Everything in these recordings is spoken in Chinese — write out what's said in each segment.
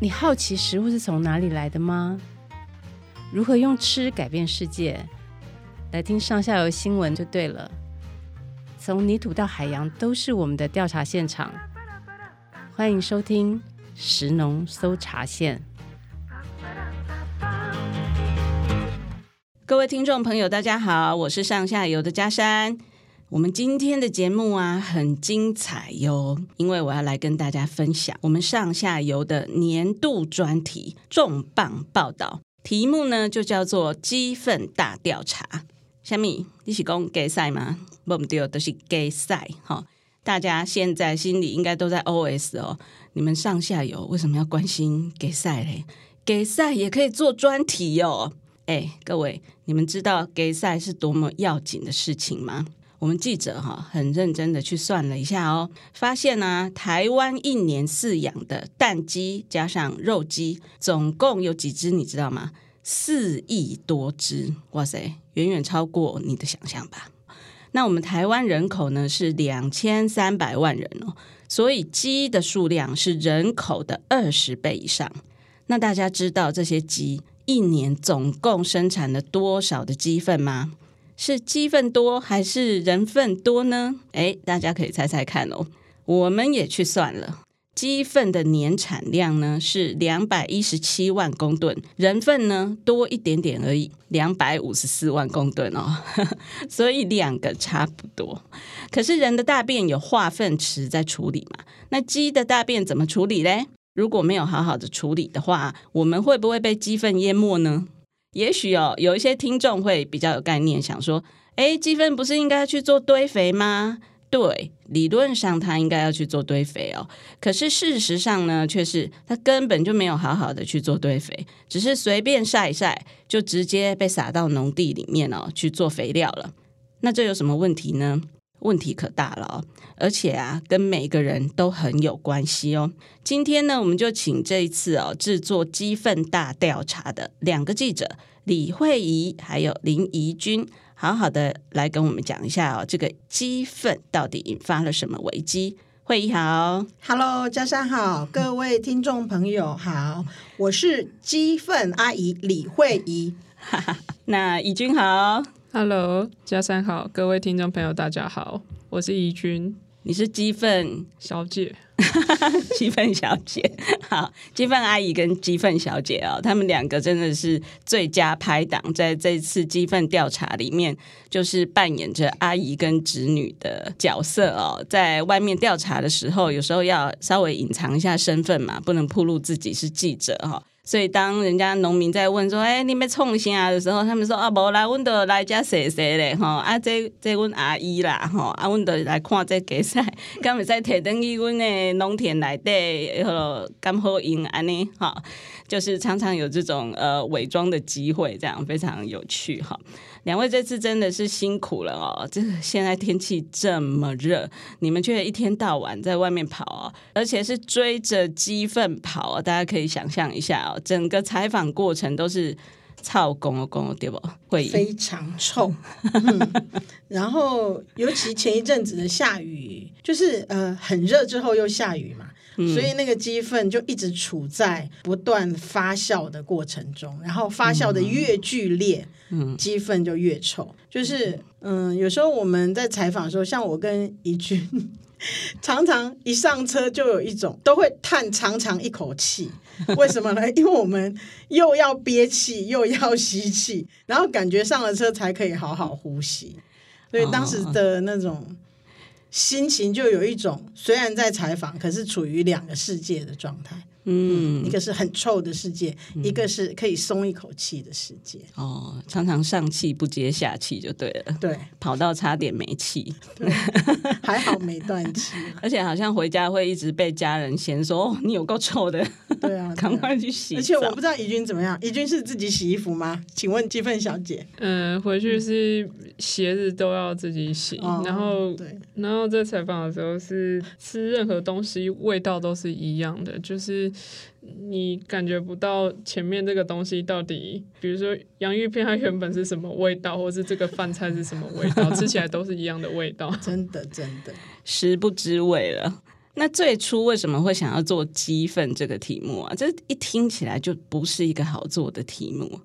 你好奇食物是从哪里来的吗？如何用吃改变世界？来听上下游新闻就对了。从泥土到海洋，都是我们的调查现场。欢迎收听食农搜查线。各位听众朋友，大家好，我是上下游的嘉山。我们今天的节目啊，很精彩哟，因为我要来跟大家分享我们上下游的年度专题重磅报道，题目呢就叫做“鸡粪大调查”。虾米，你是讲给赛吗？不对，都是给赛。哈，大家现在心里应该都在 OS 哦，你们上下游为什么要关心给赛嘞？给赛也可以做专题哦。哎，各位，你们知道给赛是多么要紧的事情吗？我们记者哈很认真的去算了一下哦，发现呢、台湾一年饲养的蛋鸡加上肉鸡，总共有几只？你知道吗？四亿多只！哇塞，远远超过你的想象吧？那我们台湾人口呢是两千三百万人哦，所以鸡的数量是人口的二十倍以上。那大家知道这些鸡一年总共生产了多少的鸡粪吗？是鸡粪多还是人粪多呢？诶，大家可以猜猜看哦。我们也去算了，鸡粪的年产量呢是两百一十七万公吨，人粪呢多一点点而已，两百五十四万公吨哦。所以两个差不多。可是人的大便有化粪池在处理嘛？那鸡的大便怎么处理嘞？如果没有好好的处理的话，我们会不会被鸡粪淹没呢？也许哦，有一些听众会比较有概念，想说：诶，鸡粪不是应该去做堆肥吗？对，理论上它应该要去做堆肥哦。可是事实上呢，却是它根本就没有好好的去做堆肥，只是随便晒一晒，就直接被撒到农地里面哦去做肥料了。那这有什么问题呢？问题可大了哦，而且啊，跟每个人都很有关系哦。今天呢，我们就请这一次哦制作鸡粪大调查的两个记者李慧仪还有林怡君，好好的来跟我们讲一下哦，这个鸡粪到底引发了什么危机？慧仪好，Hello，嘉珊好，各位听众朋友好，我是鸡粪阿姨李慧仪，哈哈，那怡君好。Hello，嘉珊好，各位听众朋友大家好，我是怡君，你是鸡粪。小姐，鸡粪小姐，好，鸡粪阿姨跟鸡粪小姐啊、哦，他们两个真的是最佳拍档，在这次鸡粪调查里面，就是扮演着阿姨跟侄女的角色哦，在外面调查的时候，有时候要稍微隐藏一下身份嘛，不能暴露自己是记者哈、哦。所以，当人家农民在问说：“哎、欸，你们创啥？的时候，他们说：“啊，无啦，阮都来遮踅踅咧，吼，啊，这这阮阿姨啦，吼，啊，阮都来看这鸡赛，敢会使摕登去阮的农田内底，迄咯，敢好用安尼，吼，就是常常有这种呃伪装的机会，这样非常有趣，哈。”两位这次真的是辛苦了哦！这个现在天气这么热，你们却一天到晚在外面跑哦，而且是追着鸡粪跑哦。大家可以想象一下哦，整个采访过程都是臭公公对不？会非常臭。然后尤其前一阵子的下雨，就是呃很热之后又下雨嘛。所以那个鸡粪就一直处在不断发酵的过程中，然后发酵的越剧烈，嗯，鸡粪就越臭。就是嗯，有时候我们在采访的时候，像我跟怡君，常常一上车就有一种都会叹长长一口气。为什么呢？因为我们又要憋气又要吸气，然后感觉上了车才可以好好呼吸。所以当时的那种。心情就有一种，虽然在采访，可是处于两个世界的状态。嗯，一个是很臭的世界，嗯、一个是可以松一口气的世界。哦，常常上气不接下气就对了。对，跑到差点没气，对还好没断气。而且好像回家会一直被家人嫌说：“哦，你有够臭的。” 对啊，赶快去洗。而且我不知道怡君怎么样，怡君是自己洗衣服吗？请问鸡粪小姐。嗯，回去是鞋子都要自己洗，嗯、然后对，然后在采访的时候是吃任何东西味道都是一样的，就是。你感觉不到前面这个东西到底，比如说洋芋片它原本是什么味道，或是这个饭菜是什么味道，吃起来都是一样的味道。真的，真的，食不知味了。那最初为什么会想要做鸡粪这个题目啊？这一听起来就不是一个好做的题目。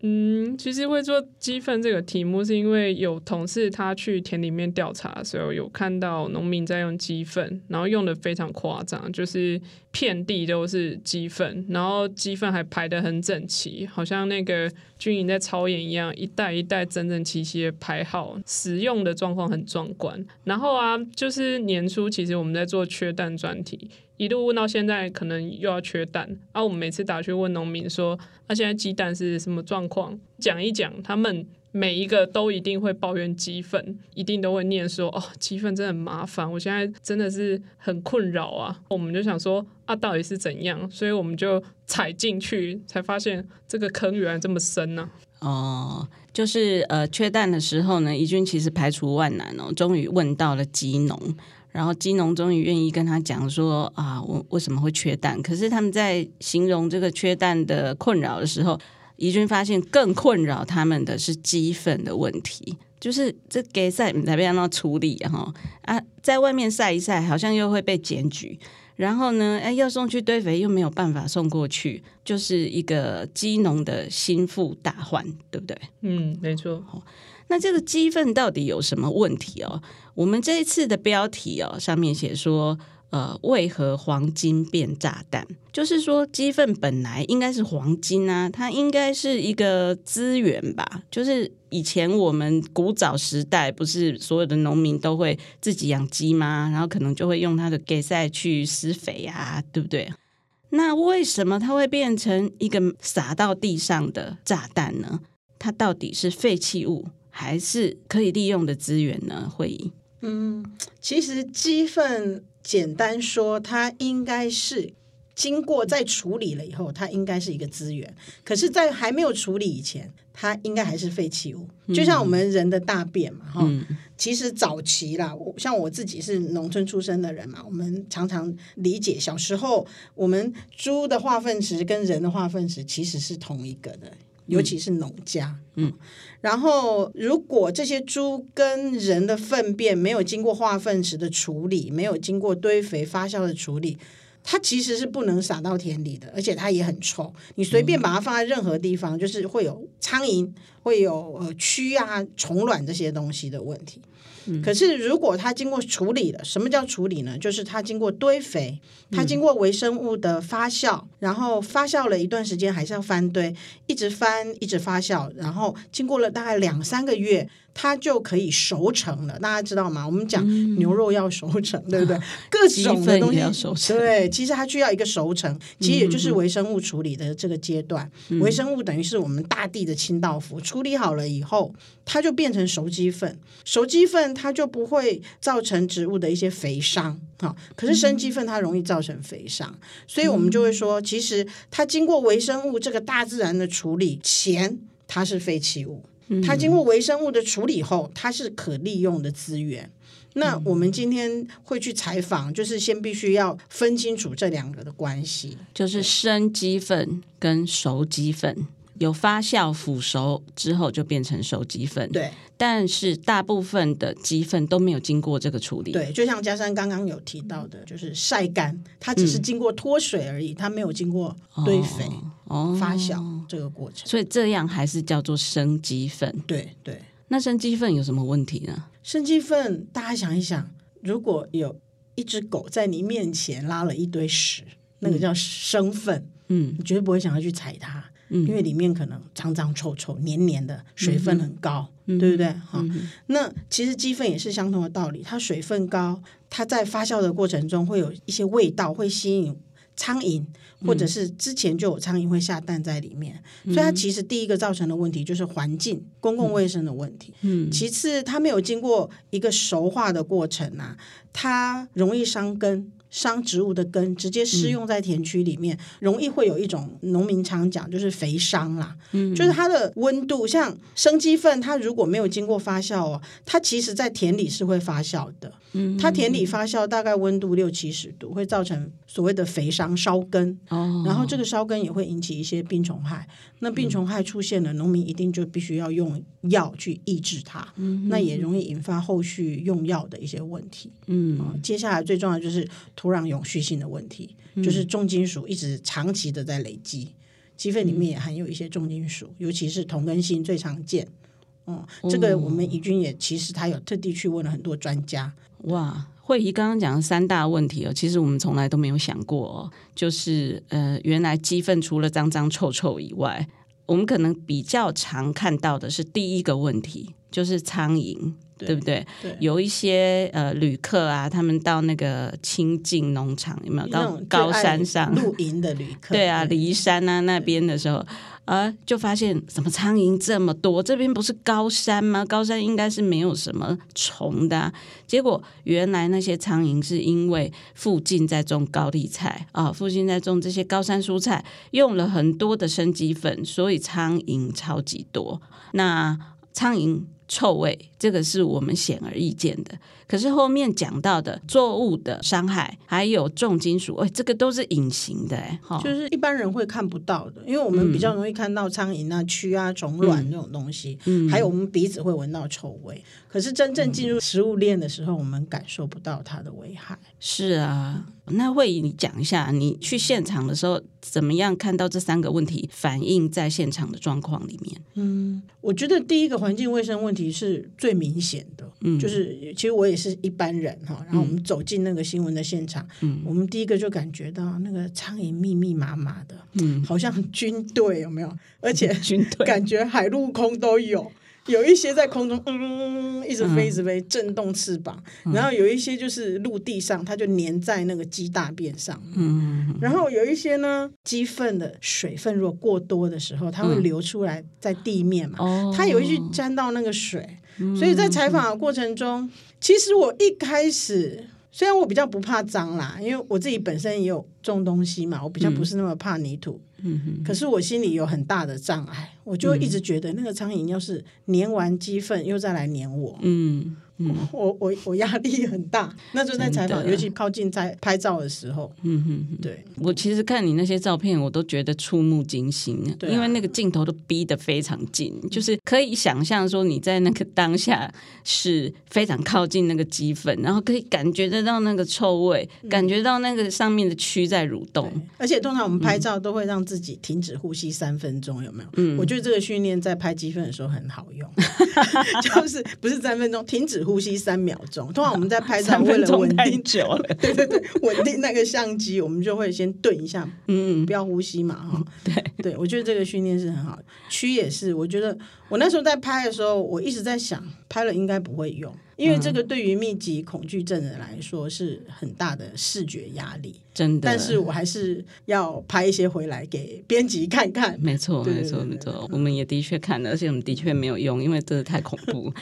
嗯，其实会做鸡粪这个题目，是因为有同事他去田里面调查的时候，有看到农民在用鸡粪，然后用的非常夸张，就是遍地都是鸡粪，然后鸡粪还排的很整齐，好像那个军营在操演一样，一袋一袋整整齐齐的排好，使用的状况很壮观。然后啊，就是年初其实我们在做缺蛋专题。一路问到现在，可能又要缺蛋啊！我们每次打去问农民说：“那、啊、现在鸡蛋是什么状况？”讲一讲，他们每一个都一定会抱怨鸡粪，一定都会念说：“哦，鸡粪真的很麻烦，我现在真的是很困扰啊！”我们就想说：“啊，到底是怎样？”所以我们就踩进去，才发现这个坑原来这么深呢、哦，就是呃，缺蛋的时候呢，怡君其实排除万难哦，终于问到了鸡农。然后鸡农终于愿意跟他讲说啊，我为什么会缺蛋？可是他们在形容这个缺蛋的困扰的时候，怡君发现更困扰他们的是鸡粪的问题，就是这给晒你才被让他处理哈啊，在外面晒一晒，好像又会被检举，然后呢，哎，要送去堆肥又没有办法送过去，就是一个鸡农的心腹大患，对不对？嗯，没错。那这个鸡粪到底有什么问题哦？我们这一次的标题哦，上面写说，呃，为何黄金变炸弹？就是说，鸡粪本来应该是黄金啊，它应该是一个资源吧？就是以前我们古早时代，不是所有的农民都会自己养鸡吗？然后可能就会用它的给赛去施肥啊，对不对？那为什么它会变成一个撒到地上的炸弹呢？它到底是废弃物？还是可以利用的资源呢？会议，嗯，其实鸡粪简单说，它应该是经过再处理了以后，它应该是一个资源。可是，在还没有处理以前，它应该还是废弃物。就像我们人的大便嘛，哈、嗯，其实早期啦，像我自己是农村出生的人嘛，我们常常理解，小时候我们猪的化粪池跟人的化粪池其实是同一个的。尤其是农家，嗯，然后如果这些猪跟人的粪便没有经过化粪池的处理，没有经过堆肥发酵的处理，它其实是不能撒到田里的，而且它也很臭。你随便把它放在任何地方，就是会有苍蝇，会有呃蛆啊、虫卵这些东西的问题。可是，如果它经过处理了，什么叫处理呢？就是它经过堆肥，它经过微生物的发酵，然后发酵了一段时间，还是要翻堆，一直翻，一直发酵，然后经过了大概两三个月。它就可以熟成了，大家知道吗？我们讲牛肉要熟成，嗯、对不对？各种的东西要熟成，对，其实它需要一个熟成，其实也就是微生物处理的这个阶段。嗯、微生物等于是我们大地的清道夫，处理好了以后，它就变成熟鸡粪。熟鸡粪它就不会造成植物的一些肥伤，好，可是生鸡粪它容易造成肥伤，嗯、所以我们就会说，其实它经过微生物这个大自然的处理前，它是废弃物。它经过微生物的处理后，它是可利用的资源。那我们今天会去采访，就是先必须要分清楚这两个的关系，就是生鸡粪跟熟鸡粪。有发酵腐熟之后就变成熟鸡粪，对。但是大部分的鸡粪都没有经过这个处理，对。就像嘉山刚刚有提到的，就是晒干，它只是经过脱水而已，嗯、它没有经过堆肥、哦、发酵这个过程，所以这样还是叫做生鸡粪。对对。那生鸡粪有什么问题呢？生鸡粪，大家想一想，如果有一只狗在你面前拉了一堆屎，那个叫生粪，嗯，你绝对不会想要去踩它。因为里面可能脏脏臭臭、黏黏的，水分很高，嗯、对不对？哈、嗯，那其实鸡粪也是相同的道理，它水分高，它在发酵的过程中会有一些味道，会吸引苍蝇，或者是之前就有苍蝇会下蛋在里面，嗯、所以它其实第一个造成的问题就是环境、公共卫生的问题。嗯，其次它没有经过一个熟化的过程啊，它容易伤根。伤植物的根，直接施用在田区里面，嗯、容易会有一种农民常讲，就是肥伤啦。嗯，就是它的温度，像生鸡粪，它如果没有经过发酵哦，它其实在田里是会发酵的。嗯，它田里发酵大概温度六七十度，会造成所谓的肥伤烧根。哦，然后这个烧根也会引起一些病虫害。那病虫害出现了，农民一定就必须要用药去抑制它。嗯，那也容易引发后续用药的一些问题。嗯，接下来最重要就是。土壤永续性的问题，嗯、就是重金属一直长期的在累积，鸡粪里面也含有一些重金属，嗯、尤其是同根性最常见。哦，这个我们怡君也其实他有特地去问了很多专家。哇，慧仪刚刚讲的三大问题哦，其实我们从来都没有想过哦，就是呃，原来鸡粪除了脏脏臭臭以外，我们可能比较常看到的是第一个问题，就是苍蝇。对，对不对？对，有一些呃旅客啊，他们到那个清境农场有没有到高山上露营的旅客？对啊，梨山啊那边的时候，啊，就发现什么苍蝇这么多？这边不是高山吗？高山应该是没有什么虫的啊。结果原来那些苍蝇是因为附近在种高丽菜啊，附近在种这些高山蔬菜，用了很多的生鸡粉，所以苍蝇超级多。那苍蝇。臭味，这个是我们显而易见的。可是后面讲到的作物的伤害，还有重金属，哎，这个都是隐形的，哎，就是一般人会看不到的，因为我们比较容易看到苍蝇啊、蛆啊、虫卵这种东西，嗯，还有我们鼻子会闻到臭味。可是真正进入食物链的时候，我们感受不到它的危害。是啊，那慧仪，你讲一下，你去现场的时候怎么样看到这三个问题反映在现场的状况里面？嗯，我觉得第一个环境卫生问题是最明显的，嗯，就是其实我也是一般人哈，然后我们走进那个新闻的现场，嗯，我们第一个就感觉到那个苍蝇密密麻麻的，嗯，好像军队有没有？而且 军队感觉海陆空都有。有一些在空中，嗯，一直飞，一直飞，震动翅膀。嗯、然后有一些就是陆地上，它就粘在那个鸡大便上。嗯，然后有一些呢，鸡粪的水分如果过多的时候，它会流出来在地面嘛。它有一些沾到那个水，嗯、所以在采访的过程中，其实我一开始。虽然我比较不怕脏啦，因为我自己本身也有种东西嘛，我比较不是那么怕泥土。嗯哼。可是我心里有很大的障碍，我就一直觉得那个苍蝇要是粘完鸡粪又再来粘我。嗯。嗯、我我我压力很大，那就在采访，尤其靠近在拍照的时候。嗯哼哼，对，我其实看你那些照片，我都觉得触目惊心，啊、因为那个镜头都逼得非常近，就是可以想象说你在那个当下是非常靠近那个鸡粪，然后可以感觉得到那个臭味，嗯、感觉到那个上面的蛆在蠕动。而且通常我们拍照都会让自己停止呼吸三分钟，有没有？嗯，我觉得这个训练在拍鸡粪的时候很好用，就是不是三分钟停止。呼吸三秒钟，通常我们在拍照为了稳定久了，对对对，稳定那个相机，我们就会先顿一下，嗯，不要呼吸嘛，哈，对。对，我觉得这个训练是很好。的。蛆也是，我觉得我那时候在拍的时候，我一直在想，拍了应该不会用。因为这个对于密集恐惧症的人来说是很大的视觉压力，真的。但是我还是要拍一些回来给编辑看看。没错，没错，没错。我们也的确看了，而且我们的确没有用，因为真的太恐怖。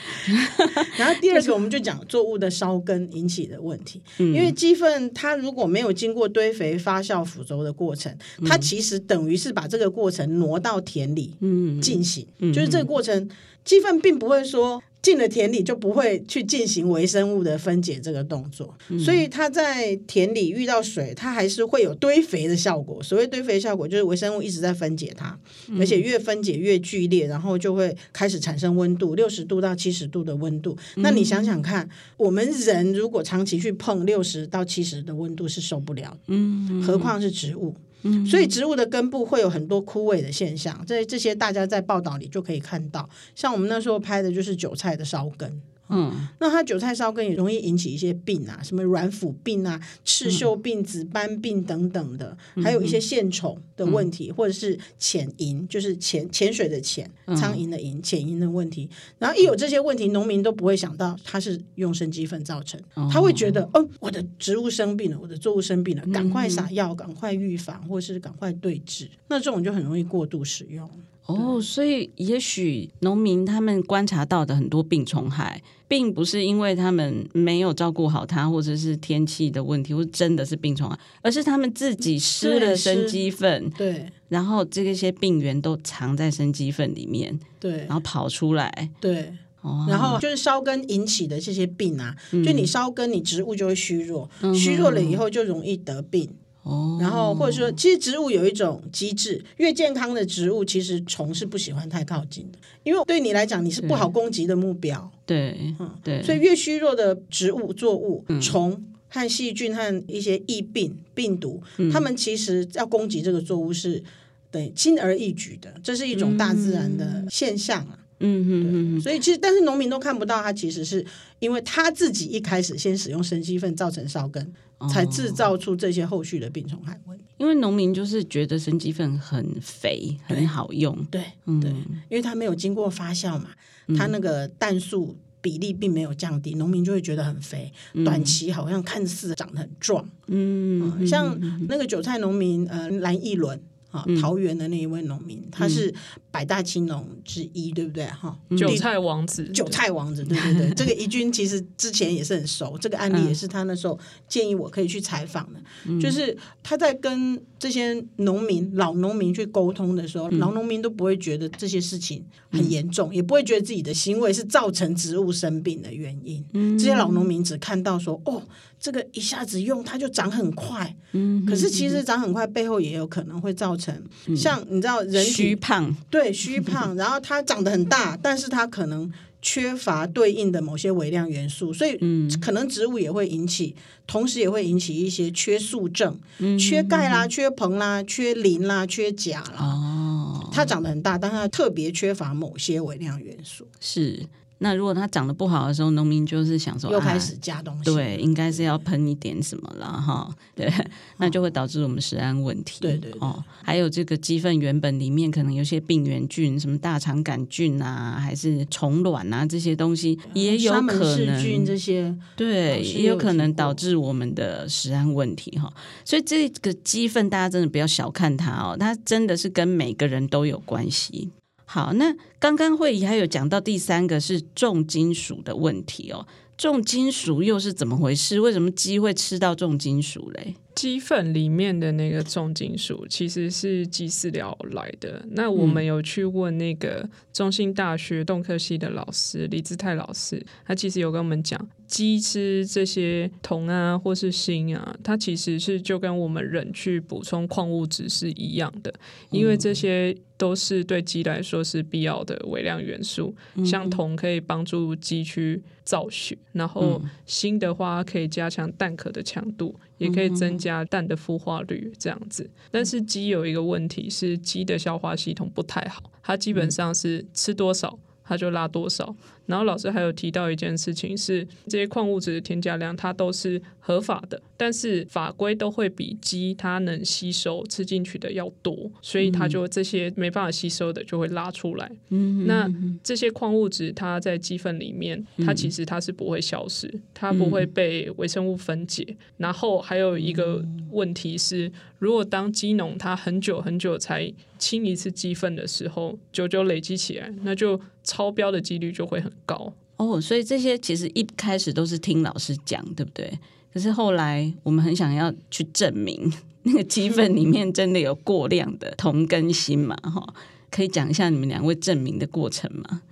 然后第二个，我们就讲作物的烧根引起的问题。因为鸡粪它如果没有经过堆肥、发酵、腐熟的过程，它其实等于是把这个过程挪到田里进行。就是这个过程，鸡粪并不会说。进了田里就不会去进行微生物的分解这个动作，嗯、所以它在田里遇到水，它还是会有堆肥的效果。所谓堆肥效果，就是微生物一直在分解它，嗯、而且越分解越剧烈，然后就会开始产生温度，六十度到七十度的温度。嗯、那你想想看，我们人如果长期去碰六十到七十的温度是受不了，嗯，何况是植物。所以植物的根部会有很多枯萎的现象，这这些大家在报道里就可以看到。像我们那时候拍的就是韭菜的烧根。嗯，那它韭菜烧根也容易引起一些病啊，什么软腐病啊、刺锈病、紫斑病等等的，嗯、还有一些线虫的问题，嗯、或者是潜蝇，就是潜潜水的潜，苍蝇的蝇，潜蝇的问题。然后一有这些问题，农民都不会想到它是用生鸡粪造成，哦、他会觉得，哦，我的植物生病了，我的作物生病了，赶快撒药，赶快预防，或是赶快对治。那这种就很容易过度使用。哦，所以也许农民他们观察到的很多病虫害，并不是因为他们没有照顾好它，或者是天气的问题，或真的是病虫害，而是他们自己施了生鸡粪，对，然后这些病原都藏在生鸡粪里面，对，然后跑出来，对，哦，然后就是烧根引起的这些病啊，嗯、就你烧根，你植物就会虚弱，嗯、虚弱了以后就容易得病。哦，然后或者说，其实植物有一种机制，越健康的植物，其实虫是不喜欢太靠近的，因为对你来讲，你是不好攻击的目标。对，嗯，对，所以越虚弱的植物作物，虫和细菌和一些疫病病毒，嗯、他们其实要攻击这个作物是对轻而易举的，这是一种大自然的现象啊。嗯嗯嗯，所以其实但是农民都看不到，他其实是因为他自己一开始先使用生鸡粪造成烧根，哦、才制造出这些后续的病虫害问题。因为农民就是觉得生鸡粪很肥，很好用，对对，嗯、对，因为它没有经过发酵嘛，它那个氮素比例并没有降低，农民就会觉得很肥，嗯、短期好像看似长得很壮，嗯，嗯，像那个韭菜农民呃蓝奕伦。桃园的那一位农民，嗯、他是百大青农之一，对不对？哈，韭菜王子，韭菜王子，对对对。这个怡君其实之前也是很熟，这个案例也是他那时候建议我可以去采访的，嗯、就是他在跟这些农民、老农民去沟通的时候，嗯、老农民都不会觉得这些事情很严重，嗯、也不会觉得自己的行为是造成植物生病的原因。嗯、这些老农民只看到说，哦。这个一下子用它就长很快，嗯，可是其实长很快背后也有可能会造成，嗯、像你知道人虚胖，对虚胖，然后它长得很大，但是它可能缺乏对应的某些微量元素，所以可能植物也会引起，同时也会引起一些缺素症，嗯、缺钙啦、缺硼啦、缺磷啦、缺钾啦。哦，它长得很大，但它特别缺乏某些微量元素，是。那如果它长得不好的时候，农民就是想说，又开始加东西，对，应该是要喷一点什么了哈，对，那就会导致我们食安问题，对对哦，还有这个鸡粪原本里面可能有些病原菌，什么大肠杆菌啊，还是虫卵啊这些东西，也有可能菌这些，对，也有可能导致我们的食安问题哈。所以这个鸡粪大家真的不要小看它哦，它真的是跟每个人都有关系。好，那刚刚会议还有讲到第三个是重金属的问题哦，重金属又是怎么回事？为什么鸡会吃到重金属嘞？鸡粪里面的那个重金属其实是鸡饲料来的。那我们有去问那个中兴大学动科系的老师李志泰老师，他其实有跟我们讲，鸡吃这些铜啊或是锌啊，它其实是就跟我们人去补充矿物质是一样的，因为这些。都是对鸡来说是必要的微量元素，像铜可以帮助鸡去造血，然后锌的话可以加强蛋壳的强度，也可以增加蛋的孵化率这样子。但是鸡有一个问题是鸡的消化系统不太好，它基本上是吃多少它就拉多少。然后老师还有提到一件事情是，这些矿物质的添加量它都是合法的，但是法规都会比鸡它能吸收吃进去的要多，所以它就这些没办法吸收的就会拉出来。嗯，那这些矿物质它在鸡粪里面，它其实它是不会消失，它不会被微生物分解。然后还有一个问题是，如果当鸡农它很久很久才清一次鸡粪的时候，久久累积起来，那就超标的几率就会很高哦，所以这些其实一开始都是听老师讲，对不对？可是后来我们很想要去证明 那个鸡粪里面真的有过量的铜跟锌嘛？哈，可以讲一下你们两位证明的过程吗？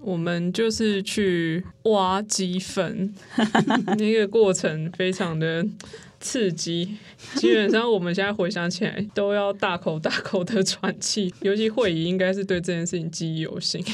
我们就是去挖鸡粪，那个过程非常的刺激，基本上我们现在回想起来都要大口大口的喘气，尤其会议应该是对这件事情记忆犹新。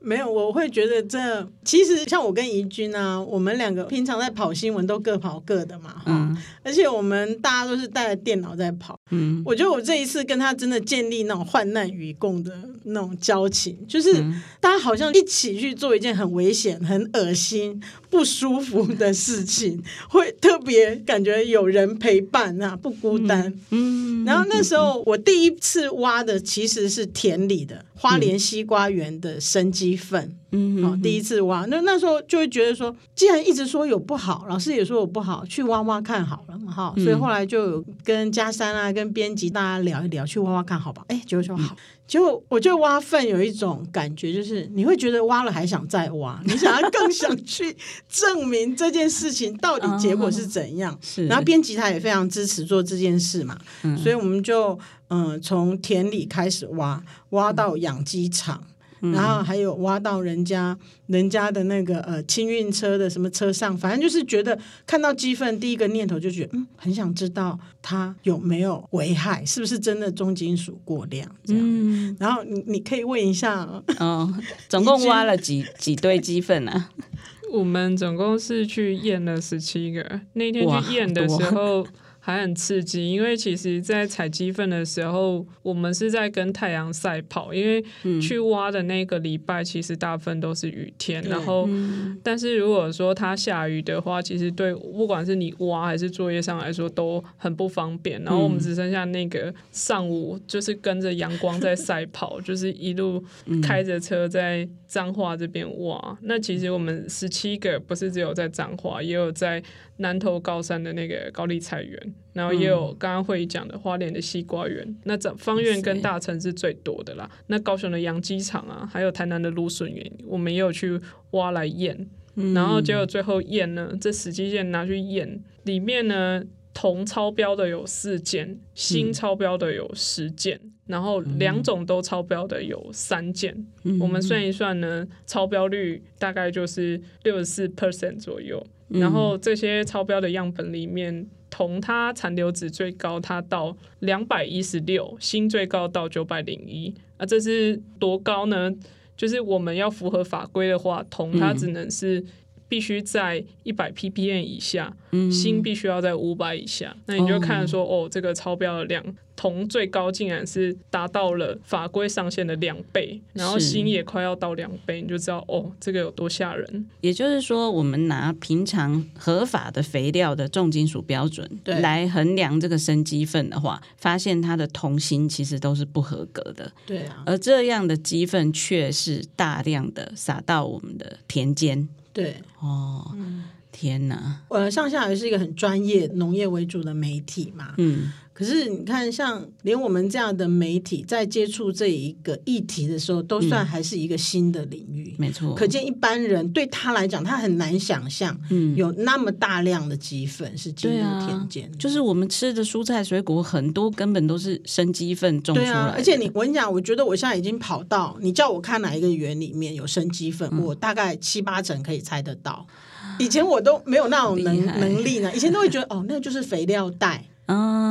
没有，我会觉得这其实像我跟怡君啊，我们两个平常在跑新闻都各跑各的嘛，哈、嗯，而且我们大家都是带着电脑在跑，嗯，我觉得我这一次跟他真的建立那种患难与共的那种交情，就是大家好像一起去做一件很危险、很恶心、不舒服的事情，会特别感觉有人陪伴啊，不孤单，嗯，然后那时候我第一次挖的其实是田里的。花莲西瓜园的生鸡粪，嗯，好，第一次挖，那那时候就会觉得说，既然一直说有不好，老师也说有不好，去挖挖看好了嘛，哈，所以后来就有跟嘉山啊，跟编辑大家聊一聊，去挖挖看好吧，哎，结果说好，结果我觉得挖粪有一种感觉，就是你会觉得挖了还想再挖，你想要更想去证明这件事情到底结果是怎样，是，然后编辑他也非常支持做这件事嘛，所以我们就。嗯，从田里开始挖，挖到养鸡场，嗯、然后还有挖到人家人家的那个呃清运车的什么车上，反正就是觉得看到鸡粪，第一个念头就觉得嗯，很想知道它有没有危害，是不是真的重金属过量这样。嗯、然后你你可以问一下，哦，总共挖了几几堆鸡粪啊？我们总共是去验了十七个，那天去验的时候。还很刺激，因为其实，在采鸡粪的时候，我们是在跟太阳赛跑。因为去挖的那个礼拜，其实大部分都是雨天。嗯、然后，嗯、但是如果说它下雨的话，其实对不管是你挖还是作业上来说都很不方便。然后我们只剩下那个上午，就是跟着阳光在赛跑，就是一路开着车在彰化这边挖。那其实我们十七个不是只有在彰化，也有在。南投高山的那个高丽菜园，然后也有刚刚会讲的花莲的西瓜园，嗯、那这方院跟大城是最多的啦。那高雄的养鸡场啊，还有台南的芦笋园，我们也有去挖来验，嗯、然后结果最后验呢，这十几件拿去验，里面呢铜超标的有四件，锌超标的有十件，嗯、然后两种都超标的有三件。嗯、我们算一算呢，超标率大概就是六十四 percent 左右。然后这些超标的样本里面，铜它残留值最高，它到两百一十六，锌最高到九百零一。啊，这是多高呢？就是我们要符合法规的话，铜它只能是必须在一百 ppm 以下，锌必须要在五百以下。那你就看说，哦，这个超标的量。铜最高竟然是达到了法规上限的两倍，然后锌也快要到两倍，你就知道哦，这个有多吓人。也就是说，我们拿平常合法的肥料的重金属标准来衡量这个生鸡粪的话，发现它的铜锌其实都是不合格的。对啊，而这样的鸡粪却是大量的撒到我们的田间。对，哦，嗯、天哪！呃，上下游是一个很专业农业为主的媒体嘛，嗯。可是你看，像连我们这样的媒体在接触这一个议题的时候，都算还是一个新的领域。没错，可见一般人对他来讲，他很难想象，有那么大量的鸡粪是进入田间。就是我们吃的蔬菜水果，很多根本都是生鸡粪种出来的。对啊，而且你我跟你讲，我觉得我现在已经跑到你叫我看哪一个园里面有生鸡粪，我大概七八成可以猜得到。以前我都没有那种能能力呢，以前都会觉得哦，那就是肥料袋。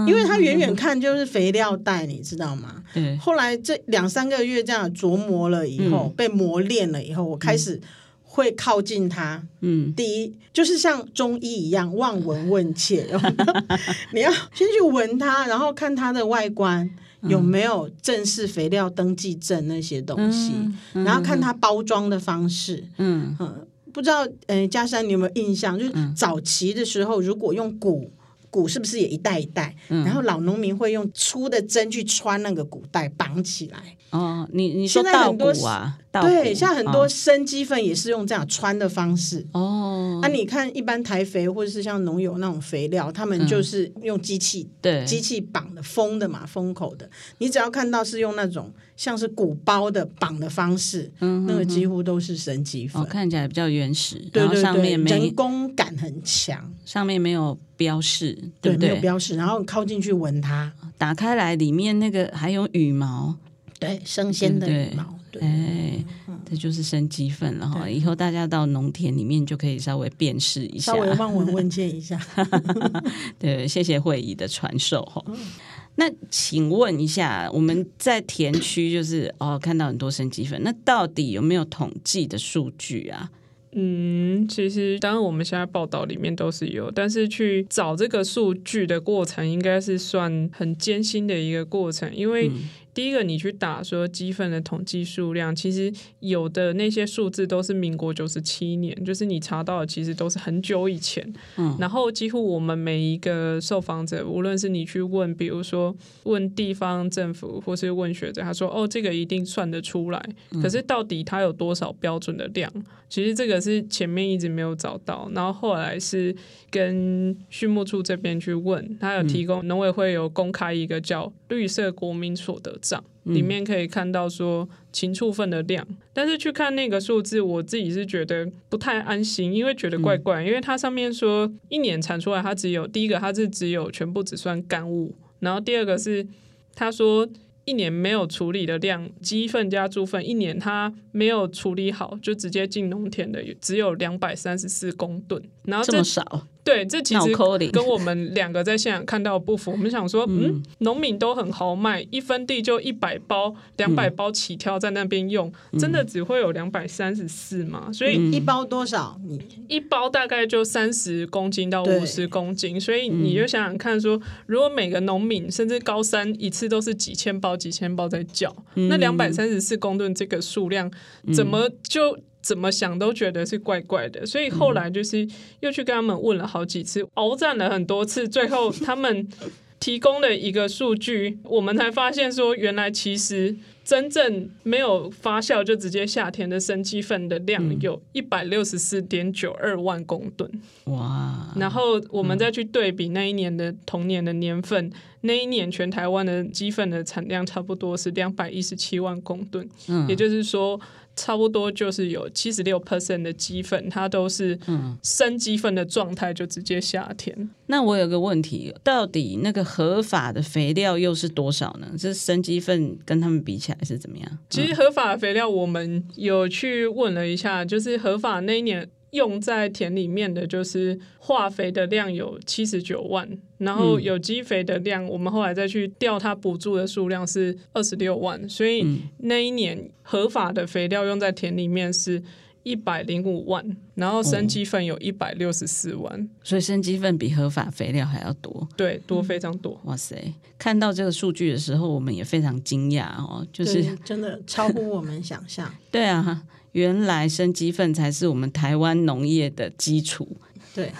因为他远远看就是肥料袋，你知道吗？对。后来这两三个月这样琢磨了以后，被磨练了以后，我开始会靠近它。嗯。第一就是像中医一样望闻问切，你要先去闻它，然后看它的外观有没有正式肥料登记证那些东西，然后看它包装的方式。嗯嗯。不知道，呃，佳珊你有没有印象？就是早期的时候，如果用谷。谷是不是也一袋一袋？嗯、然后老农民会用粗的针去穿那个谷袋，绑起来。哦，你你说稻谷啊？对，像很多生鸡粪也是用这样穿的方式。哦，那、啊、你看一般台肥或者是像农友那种肥料，他们就是用机器，对，机器绑的封的嘛，封口的。你只要看到是用那种像是鼓包的绑的方式，嗯哼哼，那个几乎都是生鸡粪。哦，看起来比较原始，对对对，上面没人工感很强，上面没有标示，对，对，对，没有标示，然后靠近去闻它，打开来里面那个还有羽毛，对，生鲜的羽毛。哎，这就是生鸡粪了哈！以后大家到农田里面就可以稍微辨识一下，稍微望闻问 切一下。对，谢谢慧仪的传授哈。嗯、那请问一下，我们在田区就是哦，看到很多生鸡粉，那到底有没有统计的数据啊？嗯，其实当然我们现在报道里面都是有，但是去找这个数据的过程，应该是算很艰辛的一个过程，因为、嗯。第一个，你去打说鸡粪的统计数量，其实有的那些数字都是民国九十七年，就是你查到的，其实都是很久以前。嗯，然后几乎我们每一个受访者，无论是你去问，比如说问地方政府，或是问学者，他说哦，这个一定算得出来。可是到底它有多少标准的量？其实这个是前面一直没有找到，然后后来是跟畜牧处这边去问，他有提供农委会有公开一个叫绿色国民所得。账里面可以看到说禽畜粪的量，但是去看那个数字，我自己是觉得不太安心，因为觉得怪怪，因为它上面说一年产出来，它只有第一个它是只有全部只算干物，然后第二个是他说一年没有处理的量，鸡粪加猪粪一年它没有处理好就直接进农田的只有两百三十四公吨，然后这么少。对，这其实跟我们两个在现场看到的不符。我们想说，嗯，农民都很豪迈，一分地就一百包、两百包起跳在那边用，嗯、真的只会有两百三十四吗？所以一包多少？你一包大概就三十公斤到五十公斤。所以你就想想看说，说如果每个农民甚至高三一次都是几千包、几千包在叫，嗯、那两百三十四公吨这个数量怎么就？怎么想都觉得是怪怪的，所以后来就是又去跟他们问了好几次，鏖战了很多次，最后他们提供了一个数据，我们才发现说，原来其实真正没有发酵就直接下田的生鸡粪的量有一百六十四点九二万公吨。哇！然后我们再去对比那一年的同年的年份，那一年全台湾的鸡粪的产量差不多是两百一十七万公吨，嗯也就是说。差不多就是有七十六 percent 的鸡粪，它都是生鸡粪的状态，就直接下田。嗯。那我有个问题，到底那个合法的肥料又是多少呢？这生鸡粪跟他们比起来是怎么样？其实合法的肥料我们有去问了一下，就是合法那一年。用在田里面的就是化肥的量有七十九万，然后有机肥的量，我们后来再去调它补助的数量是二十六万，所以那一年合法的肥料用在田里面是一百零五万，然后生鸡粪有一百六十四万，哦，所以生鸡粪比合法肥料还要多，对，多非常多。哇塞！看到这个数据的时候，我们也非常惊讶哦，就是真的超乎我们想象。对啊。原来生鸡粪才是我们台湾农业的基础。对，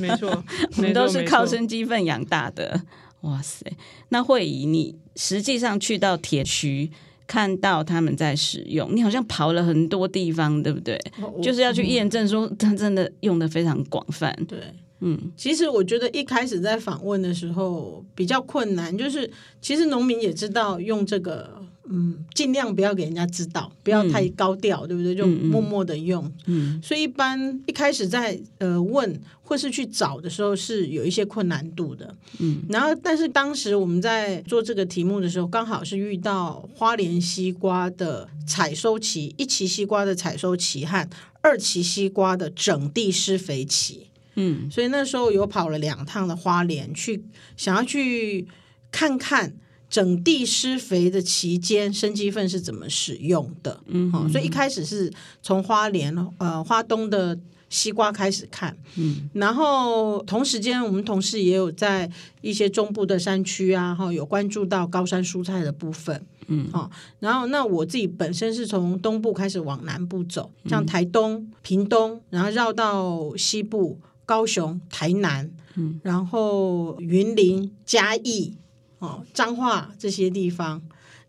没错，我们都是靠生鸡粪养大的。哇塞！那会以，你实际上去到田区看到他们在使用，你好像跑了很多地方，对不对？就是要去验证说他 真的用的非常广泛。对，嗯，其实我觉得一开始在访问的时候比较困难，就是其实农民也知道用这个。嗯，尽量不要给人家知道，不要太高调，嗯、对不对？就默默的用。嗯，嗯，所以一般一开始在呃问或是去找的时候是有一些困难度的。嗯，然后但是当时我们在做这个题目的时候，刚好是遇到花莲西瓜的采收期，一期西瓜的采收期和二期西瓜的整地施肥期。嗯，所以那时候有跑了两趟的花莲，去想要去看看。整地施肥的期间，生鸡粪是怎么使用的？嗯，嗯，所以一开始是从花莲呃花东的西瓜开始看，嗯，然后同时间我们同事也有在一些中部的山区啊，哈，有关注到高山蔬菜的部分，嗯，好，然后那我自己本身是从东部开始往南部走，像台东、屏东，然后绕到西部高雄、台南，嗯，然后云林、嘉义。哦，彰化这些地方，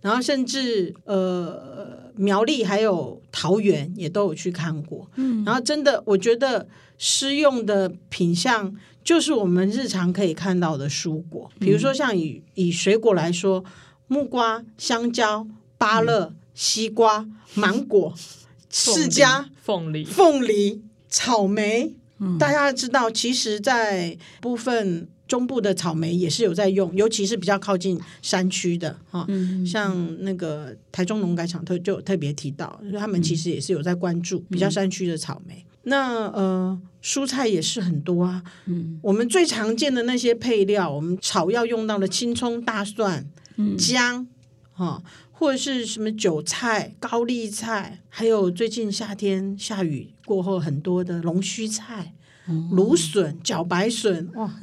然后甚至呃苗栗还有桃园也都有去看过，嗯，然后真的我觉得施用的品相就是我们日常可以看到的蔬果，比如说像以以水果来说，木瓜、香蕉、芭乐、嗯、西瓜、芒果、释迦、凤梨、凤梨、草莓，嗯、大家知道，其实，在部分。中部的草莓也是有在用，尤其是比较靠近山区的哈，嗯、像那个台中农改场特就特别提到，他们其实也是有在关注比较山区的草莓。嗯、那呃，蔬菜也是很多啊。嗯，我们最常见的那些配料，我们炒要用到的青葱、大蒜、姜，哈、嗯，或者是什么韭菜、高丽菜，还有最近夏天下雨过后很多的龙须菜。芦笋、茭白笋，哇！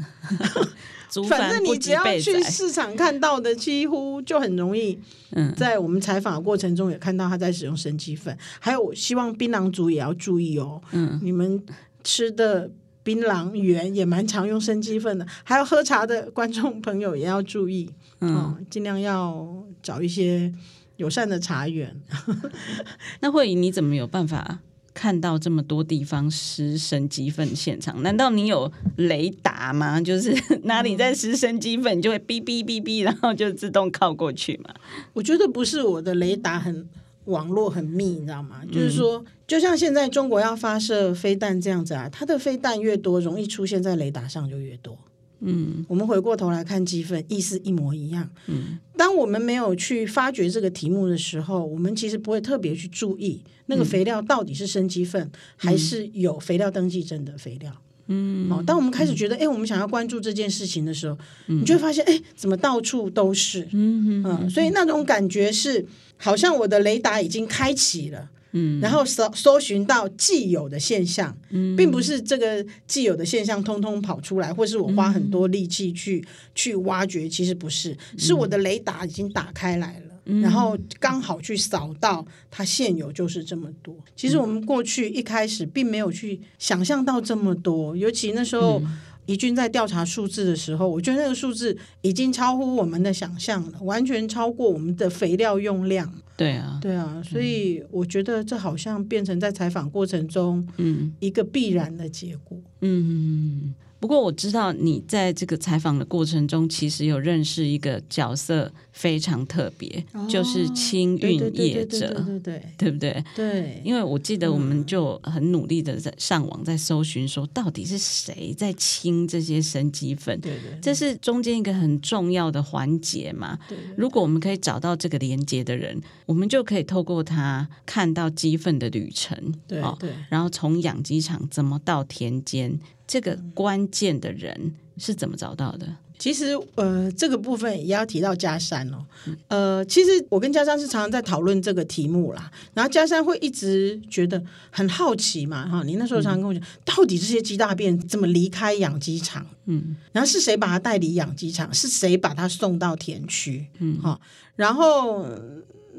反正你只要去市场看到的，几乎就很容易。在我们采访的过程中，也看到他在使用生鸡粉。还有，我希望槟榔族也要注意哦。嗯，你们吃的槟榔园也蛮常用生鸡粉的。还有喝茶的观众朋友也要注意，嗯，尽量要找一些友善的茶园。那慧仪，你怎么有办法？看到这么多地方施生激愤现场，难道你有雷达吗？就是哪里在施生鸡粪，你就会哔哔哔哔，然后就自动靠过去嘛？我觉得不是我的雷达很网络很密，你知道吗？就是说，就像现在中国要发射飞弹这样子啊，它的飞弹越多，容易出现在雷达上就越多。嗯，我们回过头来看鸡粪，意思一模一样。嗯，当我们没有去发掘这个题目的时候，我们其实不会特别去注意那个肥料到底是生鸡粪，还是有肥料登记证的肥料。嗯，哦，当我们开始觉得，哎、嗯，我们想要关注这件事情的时候，嗯、你就会发现，哎，怎么到处都是？嗯嗯，所以那种感觉是，好像我的雷达已经开启了。嗯，然后搜搜寻到既有的现象，嗯，并不是这个既有的现象通通跑出来，或是我花很多力气去、嗯、去挖掘，其实不是，是我的雷达已经打开来了，嗯、然后刚好去扫到它现有就是这么多。其实我们过去一开始并没有去想象到这么多，尤其那时候。嗯怡君在调查数字的时候，我觉得那个数字已经超乎我们的想象了，完全超过我们的肥料用量。对啊，对啊，所以我觉得这好像变成在采访过程中，嗯，一个必然的结果。嗯。不过我知道你在这个采访的过程中，其实有认识一个角色非常特别，哦、就是清运业者，对对对，对不对？对，因为我记得我们就很努力的在上网在搜寻，说到底是谁在清这些生鸡粪？对对，这是中间一个很重要的环节嘛。对，如果我们可以找到这个连接的人，我们就可以透过他看到鸡粪的旅程，对对，然后从养鸡场怎么到田间。这个关键的人是怎么找到的？其实，呃，这个部分也要提到嘉山哦。呃，其实我跟嘉山是常常在讨论这个题目啦。然后嘉山会一直觉得很好奇嘛，哈。你那时候常常跟我讲，嗯、到底这些鸡大便怎么离开养鸡场？嗯，然后是谁把它带离养鸡场？是谁把它送到田区？嗯，哈。然后，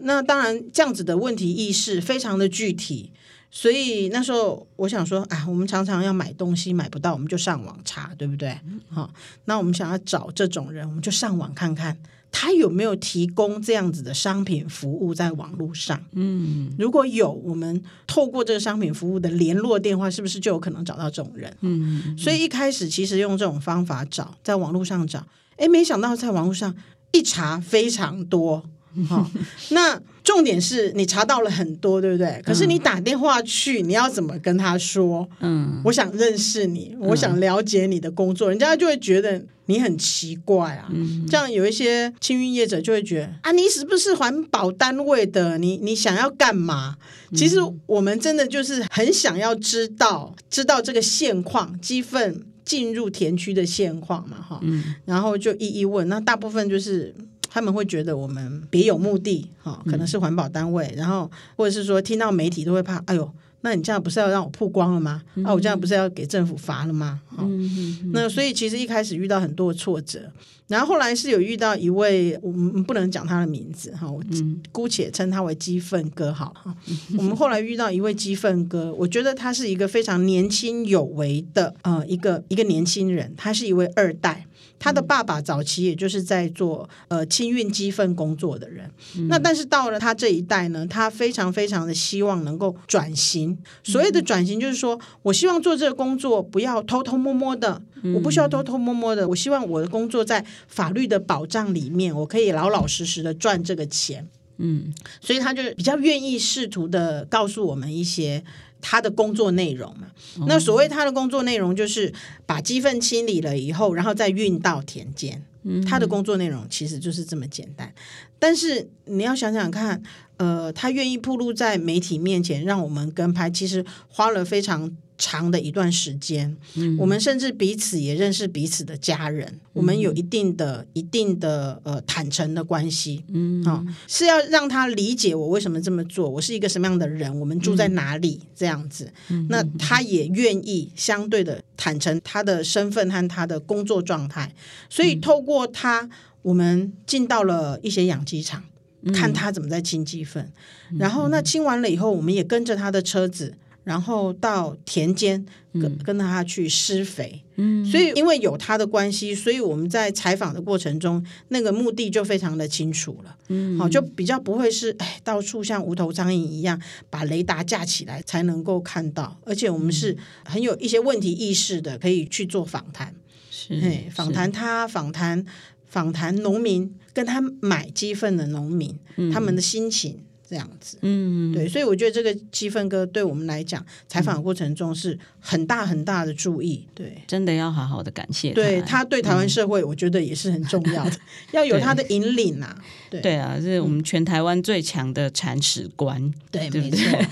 那当然这样子的问题意识非常的具体。所以那时候我想说，啊，我们常常要买东西买不到，我们就上网查，对不对？好、嗯，那我们想要找这种人，我们就上网看看他有没有提供这样子的商品服务在网络上。嗯，如果有，我们透过这个商品服务的联络电话，是不是就有可能找到这种人？嗯，所以一开始其实用这种方法找，在网络上找，诶，没想到在网络上一查非常多。好，那。重点是你查到了很多，对不对？可是你打电话去，你要怎么跟他说？嗯，我想认识你，我想了解你的工作，嗯、人家就会觉得你很奇怪啊。嗯、这样有一些清运业者就会觉得啊，你是不是环保单位的？你你想要干嘛？其实我们真的就是很想要知道，知道这个现况，鸡粪进入田区的现况嘛，哈。嗯，然后就一一问，那大部分就是。他们会觉得我们别有目的，哈，可能是环保单位，嗯、然后或者是说听到媒体都会怕，哎呦，那你这样不是要让我曝光了吗？嗯、啊，我这样不是要给政府罚了吗？哈、嗯，那所以其实一开始遇到很多挫折，然后后来是有遇到一位，我们不能讲他的名字哈，我姑且称他为鸡粪哥好哈。我们后来遇到一位鸡粪哥，我觉得他是一个非常年轻有为的呃一个一个年轻人，他是一位二代。他的爸爸早期也就是在做呃清运鸡粪工作的人，嗯、那但是到了他这一代呢，他非常非常的希望能够转型。所谓的转型，就是说我希望做这个工作不要偷偷摸摸的，嗯、我不需要偷偷摸摸的，我希望我的工作在法律的保障里面，我可以老老实实的赚这个钱。嗯，所以他就比较愿意试图的告诉我们一些。他的工作内容嘛，那所谓他的工作内容就是把鸡粪清理了以后，然后再运到田间。他的工作内容其实就是这么简单。但是你要想想看，呃，他愿意暴露在媒体面前让我们跟拍，其实花了非常长的一段时间，嗯、我们甚至彼此也认识彼此的家人，嗯、我们有一定的、一定的呃坦诚的关系，嗯，好、哦，是要让他理解我为什么这么做，我是一个什么样的人，我们住在哪里、嗯、这样子，嗯、那他也愿意相对的坦诚他的身份和他的工作状态，所以透过他，我们进到了一些养鸡场，嗯、看他怎么在清鸡粪，嗯、然后那清完了以后，我们也跟着他的车子。然后到田间跟、嗯、跟他去施肥，嗯，所以因为有他的关系，所以我们在采访的过程中，那个目的就非常的清楚了，嗯，好，就比较不会是哎到处像无头苍蝇一样把雷达架起来才能够看到，而且我们是很有一些问题意识的，可以去做访谈，是，哎，访谈他，访谈访谈农民跟他买鸡粪的农民，嗯、他们的心情。这样子，嗯，对，所以我觉得这个积分哥对我们来讲，采访过程中是很大很大的注意，对，真的要好好的感谢他。对，他对台湾社会，我觉得也是很重要的，嗯、要有他的引领呐、啊。对，对啊，是我们全台湾最强的铲屎官，对，对不对？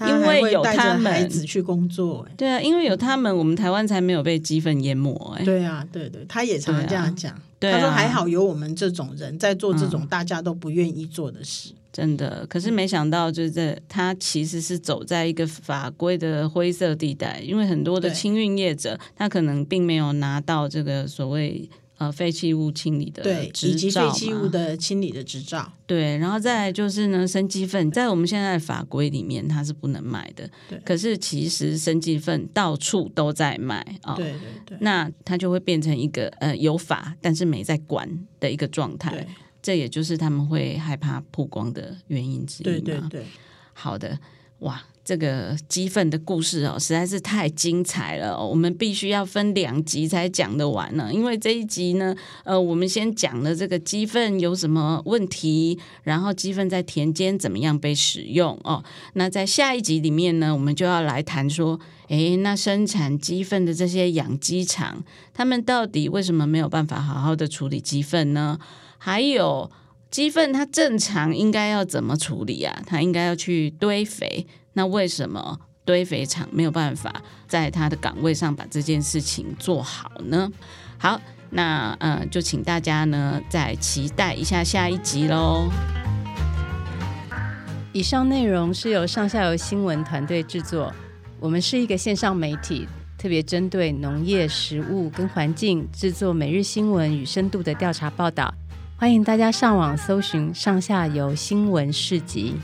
嗯、因为有他们，孩子去工作，对啊，因为有他们，我们台湾才没有被鸡粪淹没。哎，对啊，对对，他也常常这样讲。他说还好有我们这种人在做这种大家都不愿意做的事。真的，可是没想到，就是他其实是走在一个法规的灰色地带，因为很多的清运业者，他可能并没有拿到这个所谓呃废弃物清理的执照，以及废弃物的清理的执照。对，然后再来就是呢，生鸡粪在我们现在的法规里面它是不能卖的。对，可是其实生鸡粪到处都在卖啊。哦、对对对，那它就会变成一个呃有法但是没在管的一个状态。这也就是他们会害怕曝光的原因之一。对对对，好的，哇，这个鸡粪的故事哦，实在是太精彩了，我们必须要分两集才讲得完呢。因为这一集呢，呃，我们先讲了这个鸡粪有什么问题，然后鸡粪在田间怎么样被使用哦。那在下一集里面呢，我们就要来谈说，诶，那生产鸡粪的这些养鸡场，他们到底为什么没有办法好好的处理鸡粪呢？还有鸡粪，它正常应该要怎么处理啊？它应该要去堆肥，那为什么堆肥厂没有办法在它的岗位上把这件事情做好呢？好，那呃，就请大家呢再期待一下下一集喽。以上内容是由上下游新闻团队制作，我们是一个线上媒体，特别针对农业、食物跟环境制作每日新闻与深度的调查报道。欢迎大家上网搜寻上下游新闻市集。